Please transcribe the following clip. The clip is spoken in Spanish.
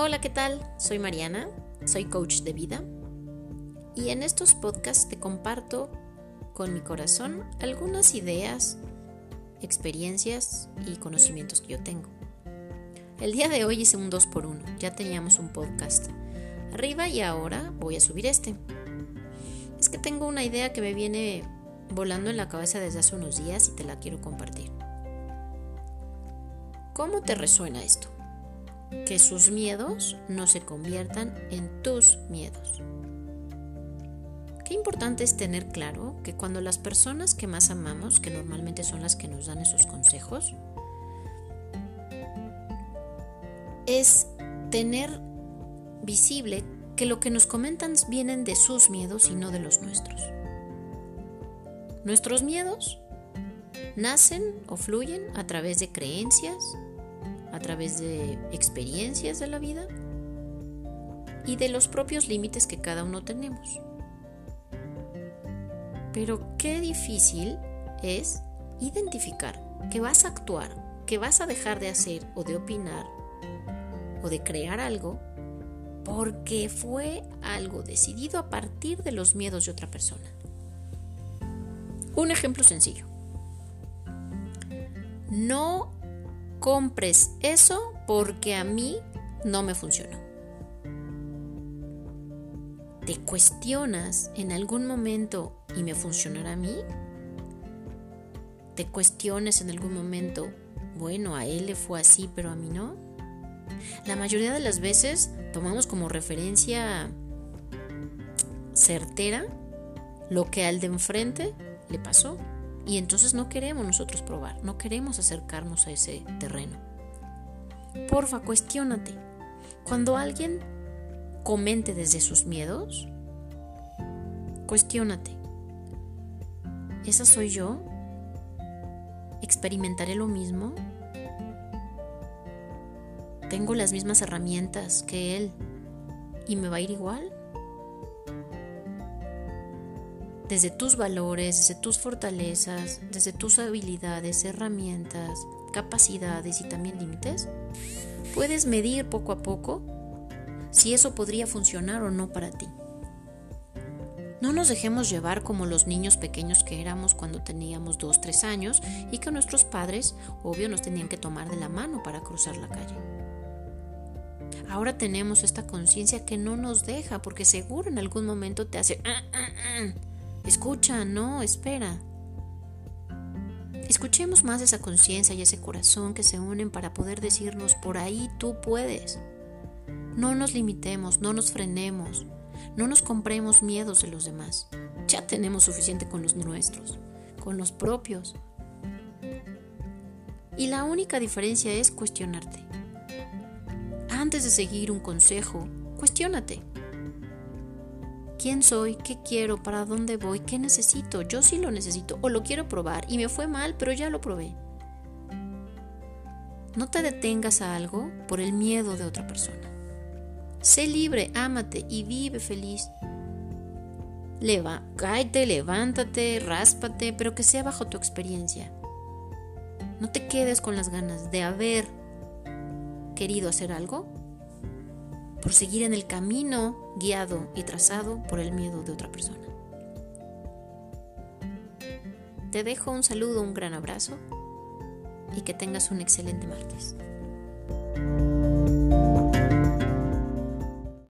Hola, ¿qué tal? Soy Mariana, soy coach de vida y en estos podcasts te comparto con mi corazón algunas ideas, experiencias y conocimientos que yo tengo. El día de hoy hice un 2 por 1 ya teníamos un podcast arriba y ahora voy a subir este. Es que tengo una idea que me viene volando en la cabeza desde hace unos días y te la quiero compartir. ¿Cómo te resuena esto? Que sus miedos no se conviertan en tus miedos. Qué importante es tener claro que cuando las personas que más amamos, que normalmente son las que nos dan esos consejos, es tener visible que lo que nos comentan vienen de sus miedos y no de los nuestros. Nuestros miedos nacen o fluyen a través de creencias, a través de experiencias de la vida y de los propios límites que cada uno tenemos. Pero qué difícil es identificar que vas a actuar, que vas a dejar de hacer o de opinar o de crear algo porque fue algo decidido a partir de los miedos de otra persona. Un ejemplo sencillo. No compres eso porque a mí no me funcionó. ¿Te cuestionas en algún momento y me funcionará a mí? ¿Te cuestiones en algún momento, bueno, a él le fue así, pero a mí no? La mayoría de las veces tomamos como referencia certera lo que al de enfrente le pasó. Y entonces no queremos nosotros probar, no queremos acercarnos a ese terreno. Porfa, cuestiónate. Cuando alguien comente desde sus miedos, cuestiónate. ¿Esa soy yo? ¿Experimentaré lo mismo? tengo las mismas herramientas que él y me va a ir igual. Desde tus valores, desde tus fortalezas, desde tus habilidades, herramientas, capacidades y también límites, puedes medir poco a poco si eso podría funcionar o no para ti. No nos dejemos llevar como los niños pequeños que éramos cuando teníamos 2, 3 años y que nuestros padres, obvio, nos tenían que tomar de la mano para cruzar la calle. Ahora tenemos esta conciencia que no nos deja porque seguro en algún momento te hace... Ah, ah, ah". Escucha, no, espera. Escuchemos más esa conciencia y ese corazón que se unen para poder decirnos, por ahí tú puedes. No nos limitemos, no nos frenemos, no nos compremos miedos de los demás. Ya tenemos suficiente con los nuestros, con los propios. Y la única diferencia es cuestionarte. Antes de seguir un consejo, cuestiónate. ¿Quién soy? ¿Qué quiero? ¿Para dónde voy? ¿Qué necesito? Yo sí lo necesito o lo quiero probar y me fue mal, pero ya lo probé. No te detengas a algo por el miedo de otra persona. Sé libre, ámate y vive feliz. Leva, levántate, ráspate, pero que sea bajo tu experiencia. No te quedes con las ganas de haber querido hacer algo? Por seguir en el camino guiado y trazado por el miedo de otra persona. Te dejo un saludo, un gran abrazo y que tengas un excelente martes.